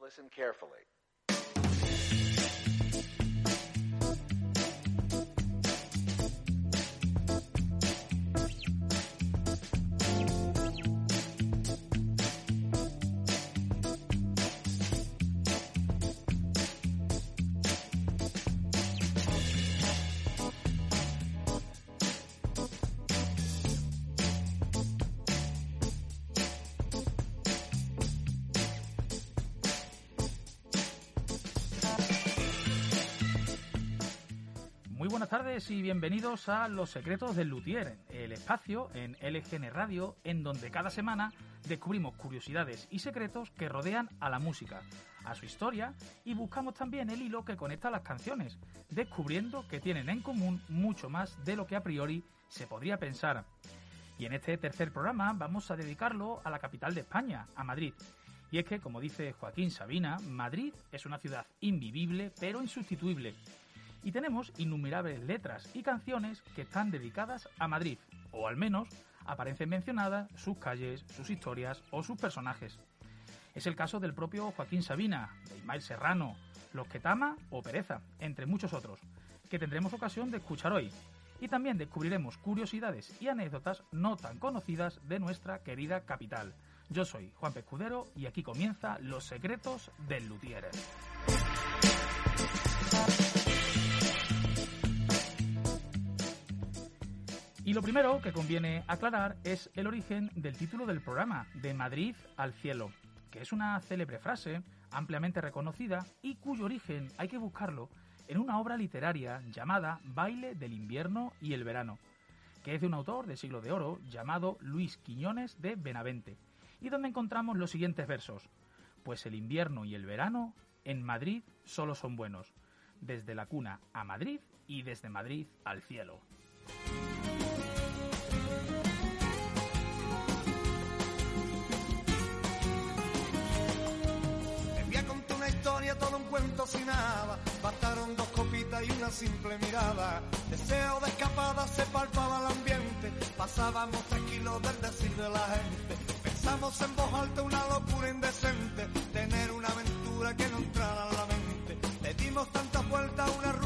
listen carefully. Buenas tardes y bienvenidos a Los Secretos del Luthier, el espacio en LGN Radio en donde cada semana descubrimos curiosidades y secretos que rodean a la música, a su historia y buscamos también el hilo que conecta las canciones, descubriendo que tienen en común mucho más de lo que a priori se podría pensar. Y en este tercer programa vamos a dedicarlo a la capital de España, a Madrid. Y es que, como dice Joaquín Sabina, Madrid es una ciudad invivible pero insustituible y tenemos innumerables letras y canciones que están dedicadas a Madrid, o al menos aparecen mencionadas sus calles, sus historias o sus personajes. Es el caso del propio Joaquín Sabina, de Ismael Serrano, Los que Tama o Pereza, entre muchos otros, que tendremos ocasión de escuchar hoy. Y también descubriremos curiosidades y anécdotas no tan conocidas de nuestra querida capital. Yo soy Juan Pescudero y aquí comienza Los secretos del Luthier. Y lo primero que conviene aclarar es el origen del título del programa, de Madrid al cielo, que es una célebre frase ampliamente reconocida y cuyo origen hay que buscarlo en una obra literaria llamada Baile del invierno y el verano, que es de un autor de siglo de oro llamado Luis Quiñones de Benavente, y donde encontramos los siguientes versos. Pues el invierno y el verano en Madrid solo son buenos, desde la cuna a Madrid y desde Madrid al cielo. Todo un cuento sin nada. Bastaron dos copitas y una simple mirada. Deseo de escapada se palpaba el ambiente. Pasábamos tranquilos del decir de la gente. Pensamos en voz alta una locura indecente. Tener una aventura que no entrara en la mente. Le dimos tantas vueltas a una ruta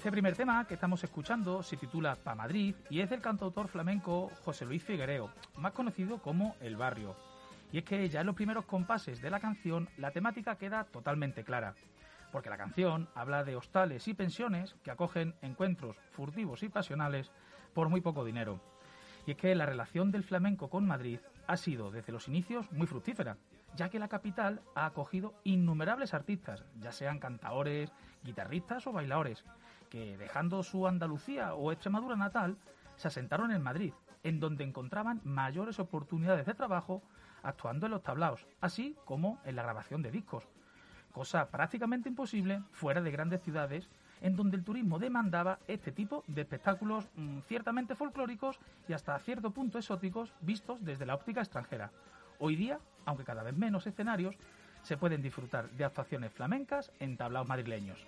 este primer tema que estamos escuchando se titula Pa Madrid y es del cantautor flamenco José Luis Figuereo, más conocido como El Barrio. Y es que ya en los primeros compases de la canción la temática queda totalmente clara, porque la canción habla de hostales y pensiones que acogen encuentros furtivos y pasionales por muy poco dinero. Y es que la relación del flamenco con Madrid ha sido desde los inicios muy fructífera, ya que la capital ha acogido innumerables artistas, ya sean cantaores, guitarristas o bailadores, que dejando su Andalucía o Extremadura natal, se asentaron en Madrid, en donde encontraban mayores oportunidades de trabajo actuando en los tablaos, así como en la grabación de discos, cosa prácticamente imposible fuera de grandes ciudades en donde el turismo demandaba este tipo de espectáculos mmm, ciertamente folclóricos y hasta cierto punto exóticos vistos desde la óptica extranjera. Hoy día, aunque cada vez menos escenarios, se pueden disfrutar de actuaciones flamencas en tablaos madrileños.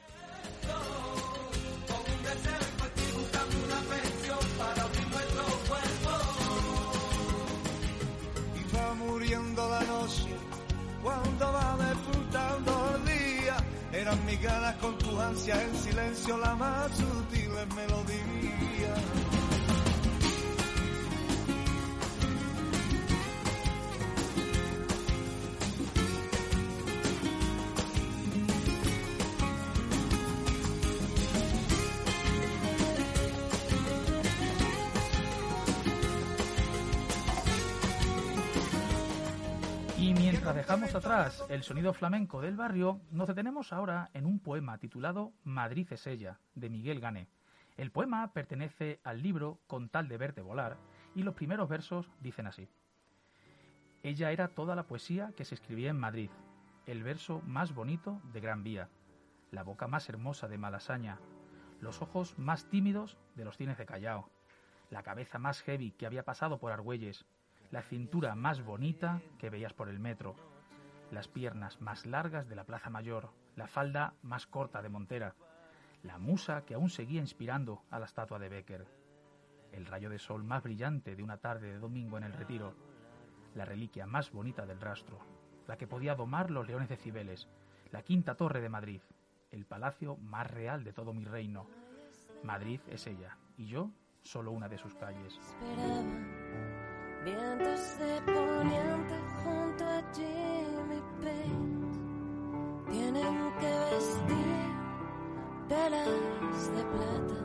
Muriendo la noche, cuando va despuntando el día, eran mis ganas con tu ansia en silencio la más sutil melodía. Atrás el sonido flamenco del barrio, nos detenemos ahora en un poema titulado Madrid es ella, de Miguel Gané. El poema pertenece al libro Con tal de verte volar, y los primeros versos dicen así. Ella era toda la poesía que se escribía en Madrid, el verso más bonito de Gran Vía, la boca más hermosa de Malasaña, los ojos más tímidos de los cines de Callao, la cabeza más heavy que había pasado por Argüelles, la cintura más bonita que veías por el metro, las piernas más largas de la Plaza Mayor, la falda más corta de Montera, la musa que aún seguía inspirando a la estatua de Becker. el rayo de sol más brillante de una tarde de domingo en el retiro, la reliquia más bonita del rastro, la que podía domar los leones de Cibeles, la quinta torre de Madrid, el palacio más real de todo mi reino. Madrid es ella, y yo solo una de sus calles. Vientos de poniente junto a Jimmy Page, tienen que vestir telas de plata,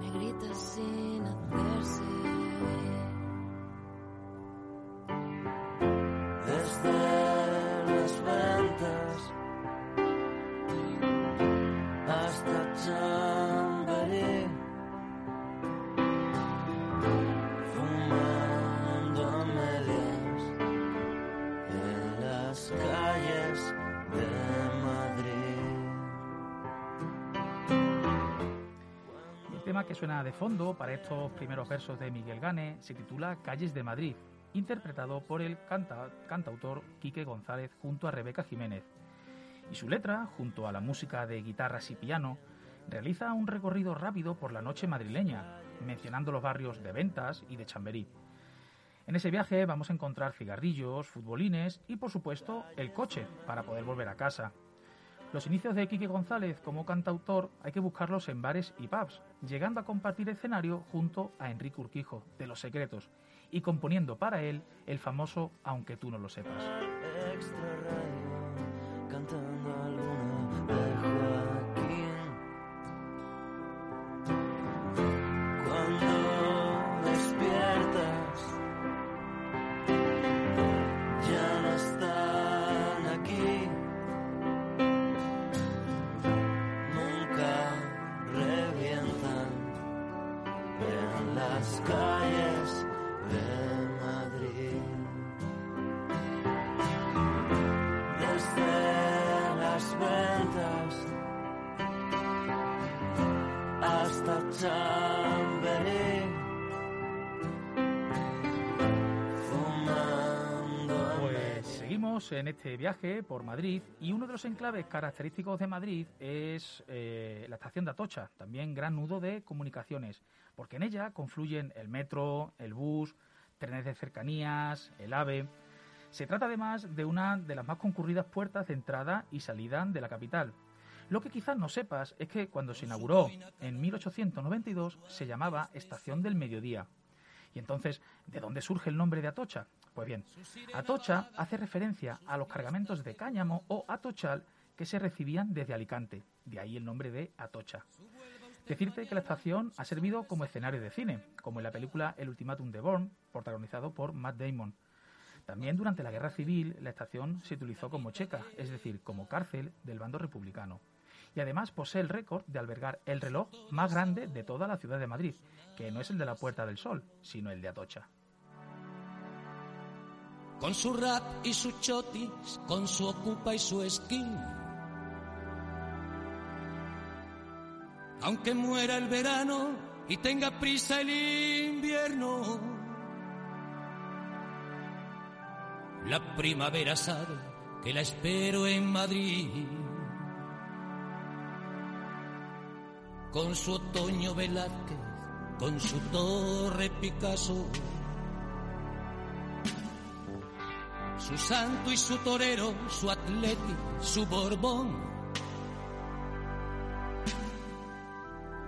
negritas sin hacerse. Suena de fondo para estos primeros versos de Miguel Gane se titula Calles de Madrid, interpretado por el cantautor Quique González junto a Rebeca Jiménez. Y su letra, junto a la música de guitarras y piano, realiza un recorrido rápido por la noche madrileña, mencionando los barrios de Ventas y de Chamberí. En ese viaje vamos a encontrar cigarrillos, futbolines y, por supuesto, el coche para poder volver a casa, los inicios de Quique González como cantautor hay que buscarlos en bares y pubs, llegando a compartir escenario junto a Enrique Urquijo, de Los Secretos, y componiendo para él el famoso Aunque tú no lo sepas. En este viaje por Madrid y uno de los enclaves característicos de Madrid es eh, la estación de Atocha, también gran nudo de comunicaciones, porque en ella confluyen el metro, el bus, trenes de cercanías, el AVE. Se trata además de una de las más concurridas puertas de entrada y salida de la capital. Lo que quizás no sepas es que cuando se inauguró en 1892 se llamaba Estación del Mediodía. Y entonces, ¿de dónde surge el nombre de Atocha? Pues bien, Atocha hace referencia a los cargamentos de cáñamo o atochal que se recibían desde Alicante, de ahí el nombre de Atocha. Decirte que la estación ha servido como escenario de cine, como en la película El ultimátum de Bourne, protagonizado por Matt Damon. También durante la Guerra Civil la estación se utilizó como checa, es decir, como cárcel del bando republicano y además posee el récord de albergar el reloj más grande de toda la ciudad de Madrid, que no es el de la Puerta del Sol, sino el de Atocha. Con su rap y su chotis, con su ocupa y su skin. Aunque muera el verano y tenga prisa el invierno, la primavera sabe que la espero en Madrid. con su otoño Velázquez, con su torre Picasso, su santo y su torero, su atleti, su borbón,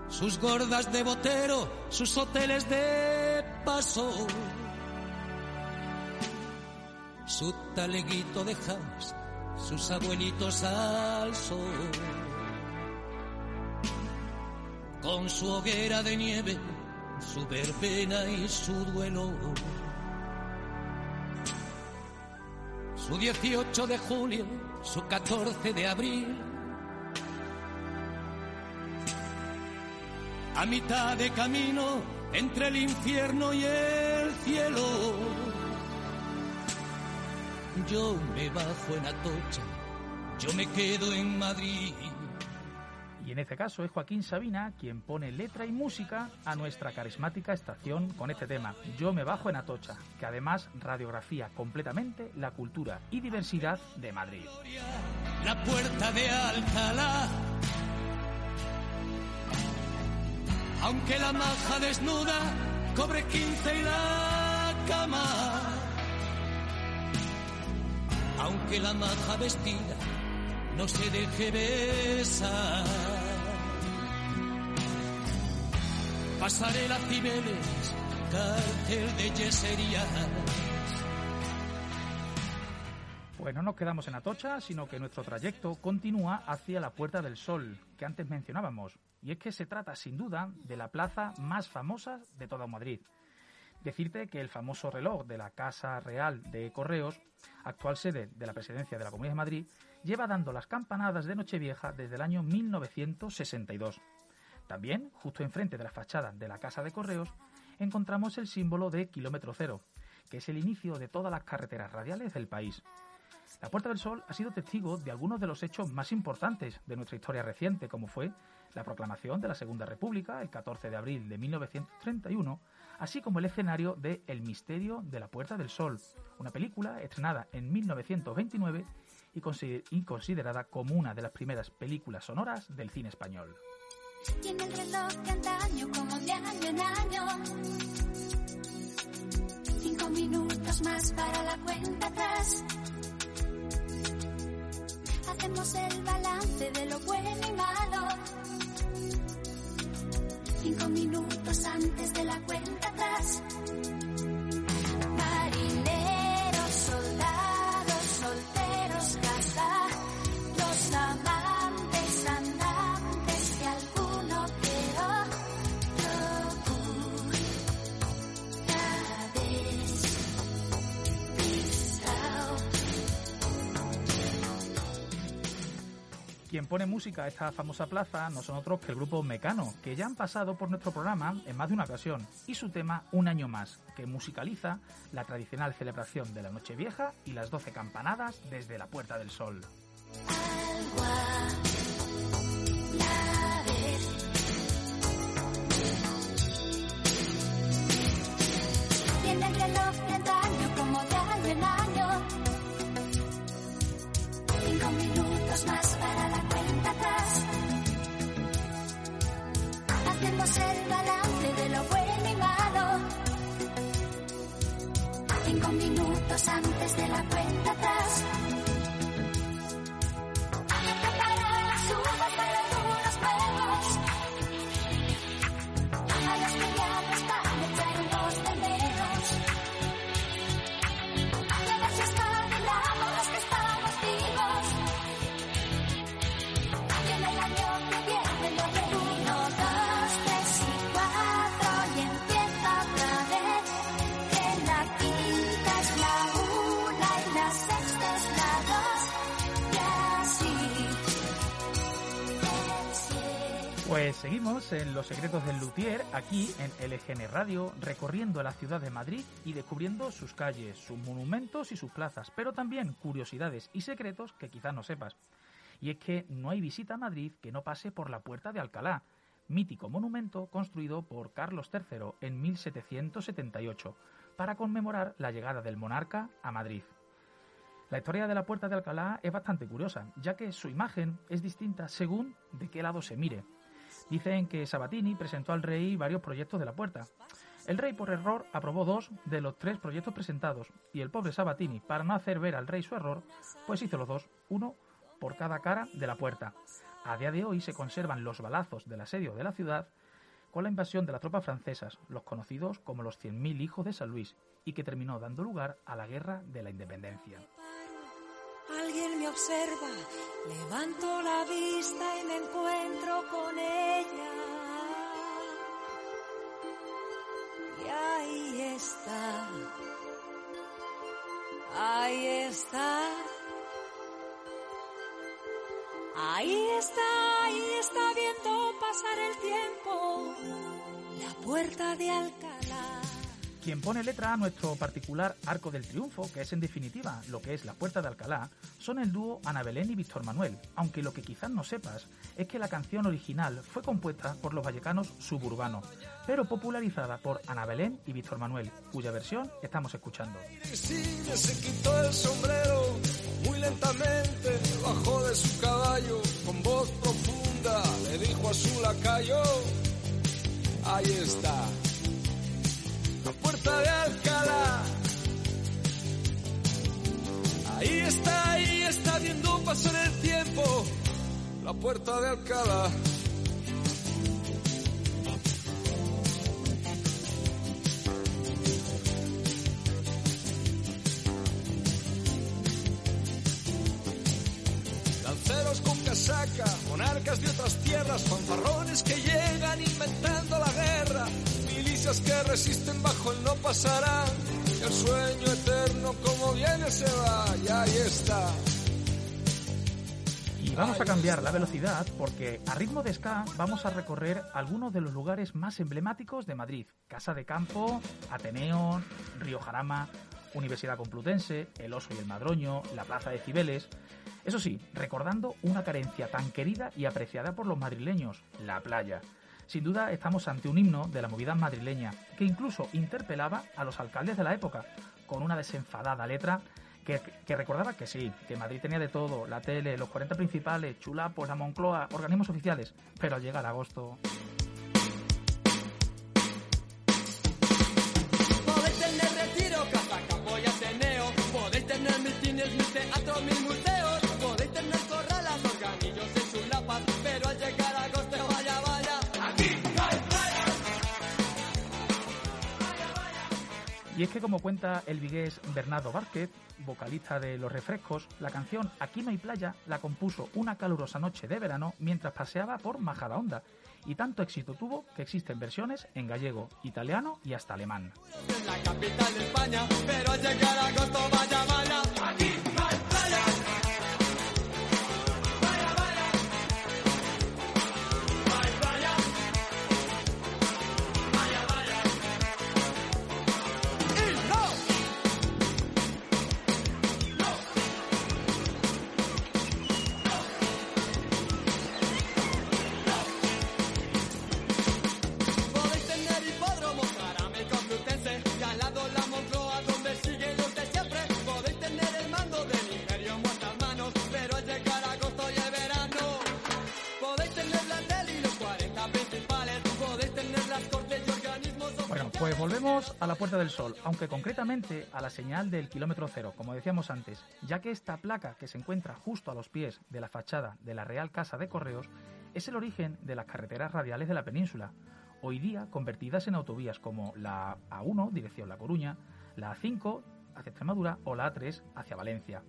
sus gordas de botero, sus hoteles de paso, su taleguito de jazz, sus abuelitos al sol. Con su hoguera de nieve, su verbena y su duelo. Su 18 de julio, su 14 de abril. A mitad de camino entre el infierno y el cielo. Yo me bajo en Atocha, yo me quedo en Madrid. Y en este caso es Joaquín Sabina quien pone letra y música a nuestra carismática estación con este tema, Yo me bajo en Atocha, que además radiografía completamente la cultura y diversidad de Madrid. La puerta de Alcalá. aunque la maja desnuda cobre quince y la cama, aunque la maja vestida no se deje besar. Pasaré las Cibeles, cárcel de yeserías. Pues no nos quedamos en Atocha, sino que nuestro trayecto continúa hacia la Puerta del Sol, que antes mencionábamos. Y es que se trata, sin duda, de la plaza más famosa de toda Madrid. Decirte que el famoso reloj de la Casa Real de Correos, actual sede de la Presidencia de la Comunidad de Madrid, lleva dando las campanadas de Nochevieja desde el año 1962. También, justo enfrente de la fachada de la Casa de Correos, encontramos el símbolo de kilómetro cero, que es el inicio de todas las carreteras radiales del país. La Puerta del Sol ha sido testigo de algunos de los hechos más importantes de nuestra historia reciente, como fue la proclamación de la Segunda República el 14 de abril de 1931, así como el escenario de El misterio de la Puerta del Sol, una película estrenada en 1929 y, considerada como una de las primeras películas sonoras del cine español. Tiene el reloj de antaño como de año en año. Cinco minutos más para la cuenta Quien pone música a esta famosa plaza no son otros que el grupo Mecano, que ya han pasado por nuestro programa en más de una ocasión, y su tema Un año más, que musicaliza la tradicional celebración de la Nochevieja y las 12 campanadas desde la Puerta del Sol. Pues seguimos en Los Secretos del Luthier, aquí en LGN Radio, recorriendo la ciudad de Madrid y descubriendo sus calles, sus monumentos y sus plazas, pero también curiosidades y secretos que quizás no sepas. Y es que no hay visita a Madrid que no pase por la Puerta de Alcalá, mítico monumento construido por Carlos III en 1778, para conmemorar la llegada del monarca a Madrid. La historia de la Puerta de Alcalá es bastante curiosa, ya que su imagen es distinta según de qué lado se mire. Dicen que Sabatini presentó al rey varios proyectos de la puerta. El rey por error aprobó dos de los tres proyectos presentados y el pobre Sabatini, para no hacer ver al rey su error, pues hizo los dos, uno por cada cara de la puerta. A día de hoy se conservan los balazos del asedio de la ciudad con la invasión de las tropas francesas, los conocidos como los 100.000 hijos de San Luis, y que terminó dando lugar a la Guerra de la Independencia. Alguien me observa, levanto la vista y me encuentro con ella. Y ahí está, ahí está, ahí está, ahí está viendo pasar el tiempo, la puerta de Alcalá. Quien pone letra a nuestro particular Arco del Triunfo, que es en definitiva lo que es la Puerta de Alcalá, son el dúo Ana Belén y Víctor Manuel, aunque lo que quizás no sepas es que la canción original fue compuesta por los vallecanos suburbanos, pero popularizada por Ana Belén y Víctor Manuel, cuya versión estamos escuchando. Ahí está. La puerta de Alcalá. Ahí está, ahí está viendo pasar el tiempo. La puerta de Alcalá. Lanceros con casaca, monarcas de otras tierras, fanfarrones que llegan inventando la guerra, que resisten bajo el no pasará, el sueño eterno como viene se va, y ahí está. Y vamos a cambiar la velocidad porque a ritmo de ska vamos a recorrer algunos de los lugares más emblemáticos de Madrid. Casa de Campo, Ateneo, Río Jarama, Universidad Complutense, El Oso y el Madroño, la Plaza de Cibeles. Eso sí, recordando una carencia tan querida y apreciada por los madrileños, la playa. Sin duda estamos ante un himno de la movida madrileña, que incluso interpelaba a los alcaldes de la época, con una desenfadada letra que, recordaba que sí, que Madrid tenía de todo, la tele, los 40 principales, chulapos, la Moncloa, organismos oficiales, pero al llegar agosto... Podéis tener retiro. Podéis tener cines, mil teatros, museos. Y es que como cuenta el vigués Bernardo Vázquez, vocalista de Los Refrescos, la canción Aquí no hay playa la compuso una calurosa noche de verano mientras paseaba por Majadahonda. Y tanto éxito tuvo que existen versiones en gallego, italiano y hasta alemán. Del Sol, aunque concretamente a la señal del kilómetro cero, como decíamos antes, ya que esta placa que se encuentra justo a los pies de la fachada de la Real Casa de Correos es el origen de las carreteras radiales de la península, hoy día convertidas en autovías como la A1, dirección La Coruña, la A5 hacia Extremadura o la A3 hacia Valencia.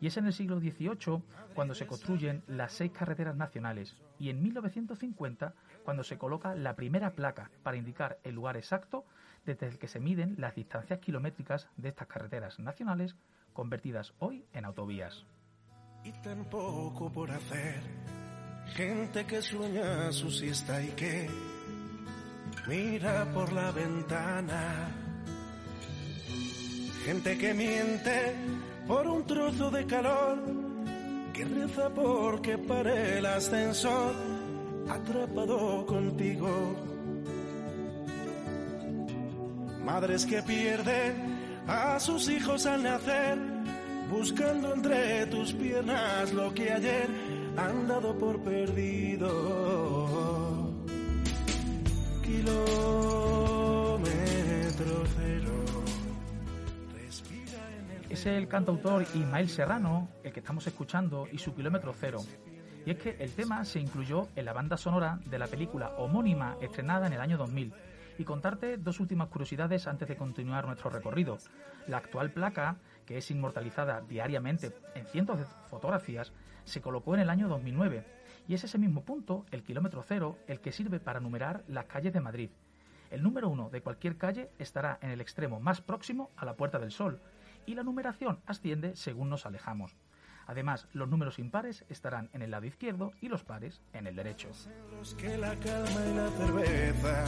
Y es en el siglo XVIII cuando se construyen las seis carreteras nacionales y en 1950 cuando se coloca la primera placa para indicar el lugar exacto desde el que se miden las distancias kilométricas de estas carreteras nacionales convertidas hoy en autovías. y tan poco por hacer. Gente que sueña su siesta y que mira por la ventana. Gente que miente por un trozo de calor, que reza porque pare el ascensor, atrapado contigo. Madres que pierden a sus hijos al nacer, buscando entre tus piernas lo que ayer han dado por perdido. El cantautor Ismael Serrano el que estamos escuchando y su kilómetro cero. Y es que el tema se incluyó en la banda sonora de la película homónima estrenada en el año 2000. Y contarte dos últimas curiosidades antes de continuar nuestro recorrido. La actual placa, que es inmortalizada diariamente en cientos de fotografías, se colocó en el año 2009. Y es ese mismo punto, el kilómetro cero, el que sirve para numerar las calles de Madrid. El número uno de cualquier calle estará en el extremo más próximo a la Puerta del Sol, y la numeración asciende según nos alejamos. Además, los números impares estarán en el lado izquierdo y los pares en el derecho. que la calma y la cerveza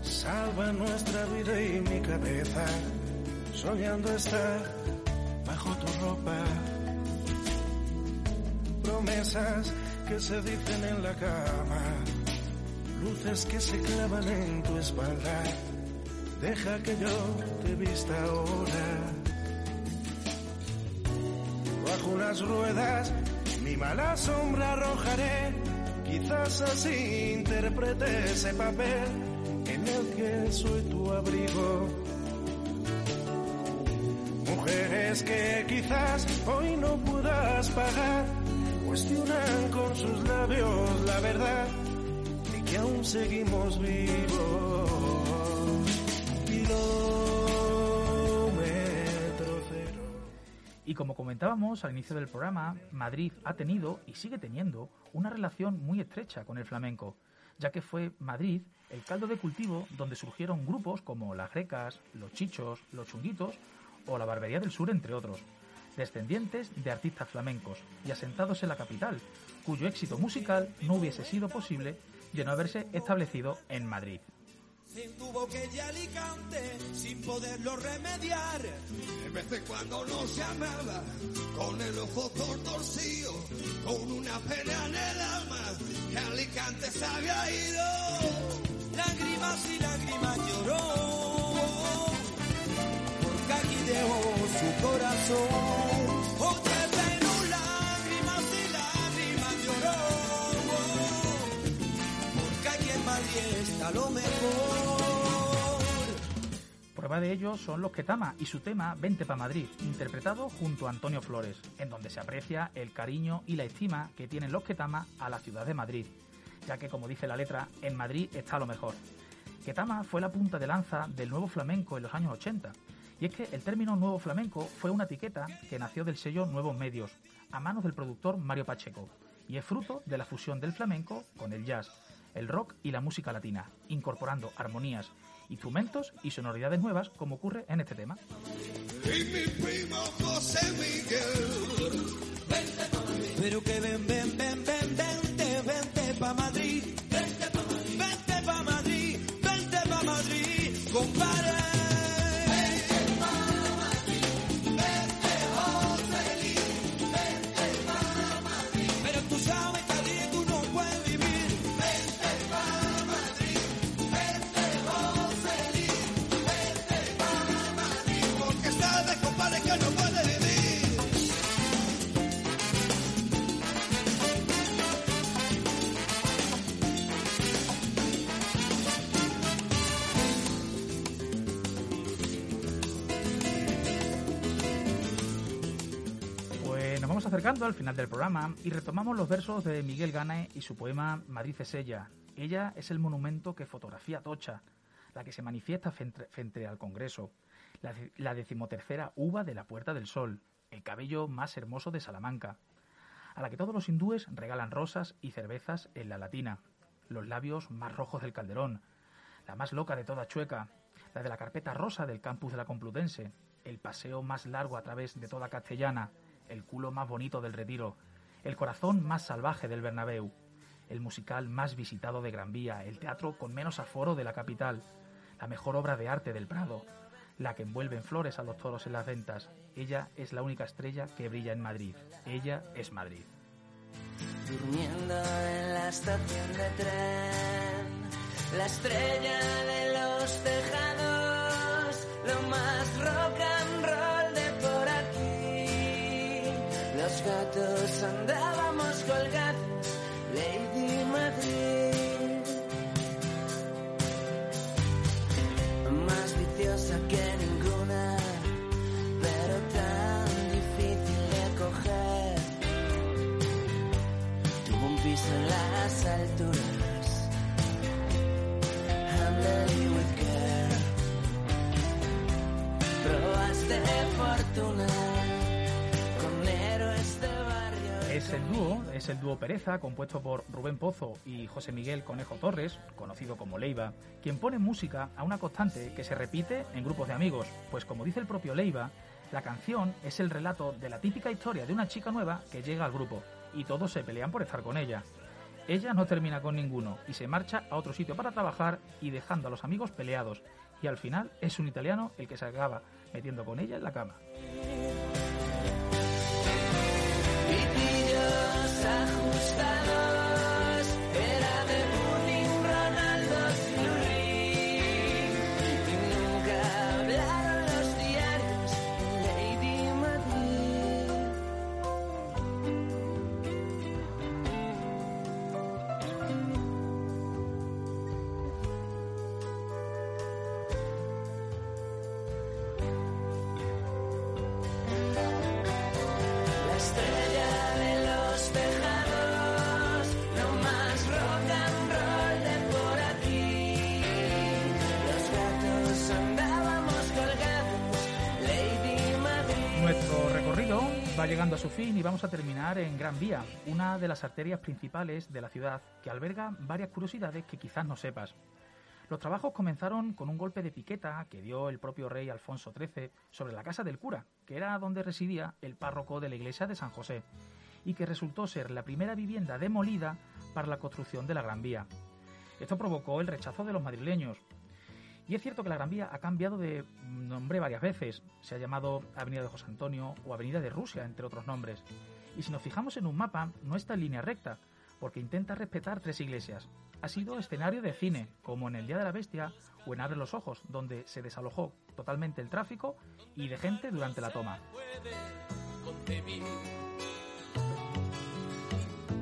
salvan nuestra vida y mi cabeza, soñando estar bajo tu ropa. Promesas que se dicen en la cama, luces que se clavan en tu espalda. Deja que yo te vista ahora. Unas ruedas mi mala sombra arrojaré. Quizás así interprete ese papel que soy tu abrigo. Mujeres que quizás hoy no puedas pagar, cuestionan con sus labios la verdad y que aún seguimos vivos. Kilómetro Y como comentábamos al inicio del programa, Madrid ha tenido y sigue teniendo una relación muy estrecha con el flamenco, ya que fue Madrid el caldo de cultivo donde surgieron grupos como las grecas, los chichos, los chunguitos o la barbería del sur, entre otros, descendientes de artistas flamencos y asentados en la capital, cuyo éxito musical no hubiese sido posible de no haberse establecido en Madrid. Se tuvo que ir a Alicante sin poderlo remediar. De vez en cuando no se amaba, con el ojo torcido, con una pena en el alma, que Alicante se había ido. Lágrimas y lágrimas lloró. Porque aquí dejó su corazón. Prueba de ello son los Ketama y su tema Vente pa' Madrid, interpretado junto a Antonio Flores, en donde se aprecia el cariño y la estima que tienen los Ketama a la ciudad de Madrid, ya que como dice la letra, en Madrid está lo mejor. Ketama fue la punta de lanza del nuevo flamenco en los años 80, y es que el término nuevo flamenco fue una etiqueta que nació del sello Nuevos Medios, a manos del productor Mario Pacheco, y es fruto de la fusión del flamenco con el jazz, el rock y la música latina, incorporando armonías, instrumentos y sonoridades nuevas como ocurre en este tema. Acercando al final del programa y retomamos los versos de Miguel Gane y su poema Madrid es ella. Ella es el monumento que fotografía Tocha, la que se manifiesta frente, al Congreso, la, la decimotercera uva de la Puerta del Sol, el cabello más hermoso de Salamanca, a la que todos los hindúes regalan rosas y cervezas en la latina, los labios más rojos del Calderón, la más loca de toda Chueca, la de la carpeta rosa del campus de la Complutense, el paseo más largo a través de toda Castellana, el culo más bonito del Retiro, el corazón más salvaje del Bernabéu, el musical más visitado de Gran Vía, el teatro con menos aforo de la capital, la mejor obra de arte del Prado, la que envuelve en flores a los toros en las ventas. Ella es la única estrella que brilla en Madrid. Ella es Madrid. Durmiendo en la estación de tren, la estrella de andábamos colgados, Lady Madrid. Más viciosa que ninguna, pero tan difícil de coger. Tuvo un piso en las alturas. Handle with care. Pruebas de fortuna Es el dúo, es el dúo Pereza, compuesto por Rubén Pozo y José Miguel Conejo Torres, conocido como Leiva, quien pone música a una constante que se repite en grupos de amigos, pues como dice el propio Leiva, la canción es el relato de la típica historia de una chica nueva que llega al grupo y todos se pelean por estar con ella. Ella no termina con ninguno y se marcha a otro sitio para trabajar y dejando a los amigos peleados. Y al final es un italiano el que se acaba metiendo con ella en la cama. Sag llegando a su fin y vamos a terminar en Gran Vía, una de las arterias principales de la ciudad que alberga varias curiosidades que quizás no sepas. Los trabajos comenzaron con un golpe de piqueta que dio el propio rey Alfonso XIII sobre la casa del cura, que era donde residía el párroco de la iglesia de San José, y que resultó ser la primera vivienda demolida para la construcción de la Gran Vía. Esto provocó el rechazo de los madrileños. Y es cierto que la Gran Vía ha cambiado de nombre varias veces. Se ha llamado Avenida de José Antonio o Avenida de Rusia, entre otros nombres. Y si nos fijamos en un mapa, no está en línea recta, porque intenta respetar tres iglesias. Ha sido escenario de cine, como en El Día de la Bestia o en Abre los Ojos, donde se desalojó totalmente el tráfico y de gente durante la toma.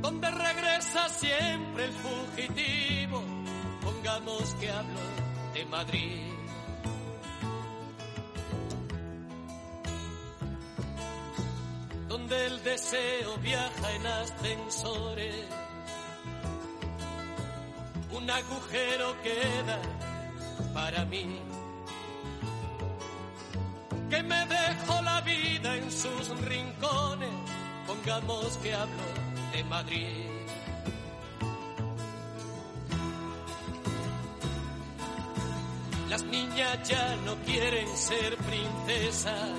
Donde regresa siempre el fugitivo, pongamos que hablo de Madrid. Donde el deseo viaja en ascensores, un agujero queda para mí que me dejó la vida en sus rincones. Pongamos que hablo de Madrid. Las niñas ya no quieren ser princesas.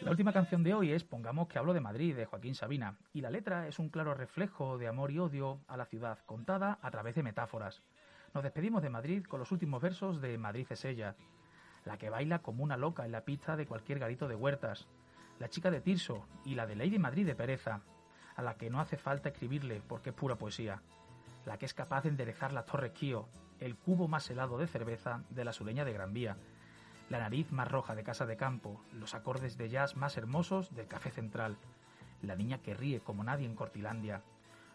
La última canción de hoy es Pongamos que hablo de Madrid, de Joaquín Sabina, y la letra es un claro reflejo de amor y odio a la ciudad, contada a través de metáforas. Nos despedimos de Madrid con los últimos versos de Madrid es ella, la que baila como una loca en la pista de cualquier garito de huertas, la chica de Tirso y la de Lady Madrid de Pereza, a la que no hace falta escribirle porque es pura poesía, la que es capaz de enderezar la torre Kio, el cubo más helado de cerveza de la sureña de Gran Vía, la nariz más roja de Casa de Campo, los acordes de jazz más hermosos del Café Central, la niña que ríe como nadie en Cortilandia,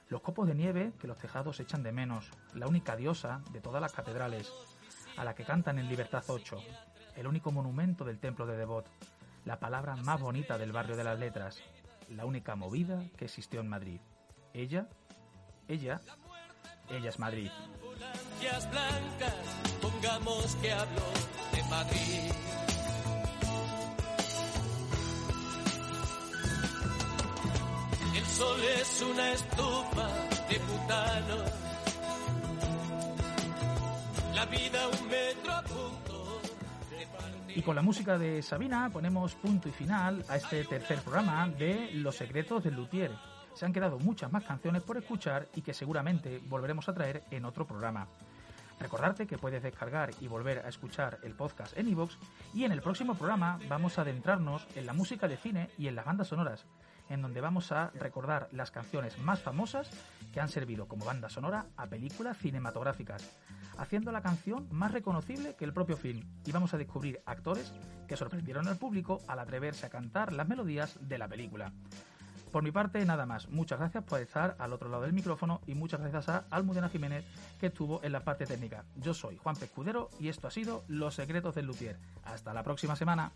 los copos de nieve que los tejados echan de menos, la única diosa de todas las catedrales, a la que cantan en Libertad 8, el único monumento del templo de Devot, la palabra más bonita del barrio de las letras, la única movida que existió en Madrid. Ella, ella, ella es Madrid. Ambulancias blancas, pongamos que hablo de Madrid. El sol es una estufa de butano. La vida un metro a punto de. Y con la música de Sabina ponemos punto y final a este tercer programa de Los secretos del luthier. Se han quedado muchas más canciones por escuchar y que seguramente volveremos a traer en otro programa. Recordarte que puedes descargar y volver a escuchar el podcast en iVoox y en el próximo programa vamos a adentrarnos en la música de cine y en las bandas sonoras, en donde vamos a recordar las canciones más famosas que han servido como banda sonora a películas cinematográficas, haciendo la canción más reconocible que el propio film y vamos a descubrir actores que sorprendieron al público al atreverse a cantar las melodías de la película. Por mi parte, nada más. Muchas gracias por estar al otro lado del micrófono y muchas gracias a Almudena Jiménez que estuvo en la parte técnica. Yo soy Juan Pescudero y esto ha sido Los Secretos del Luthier. Hasta la próxima semana.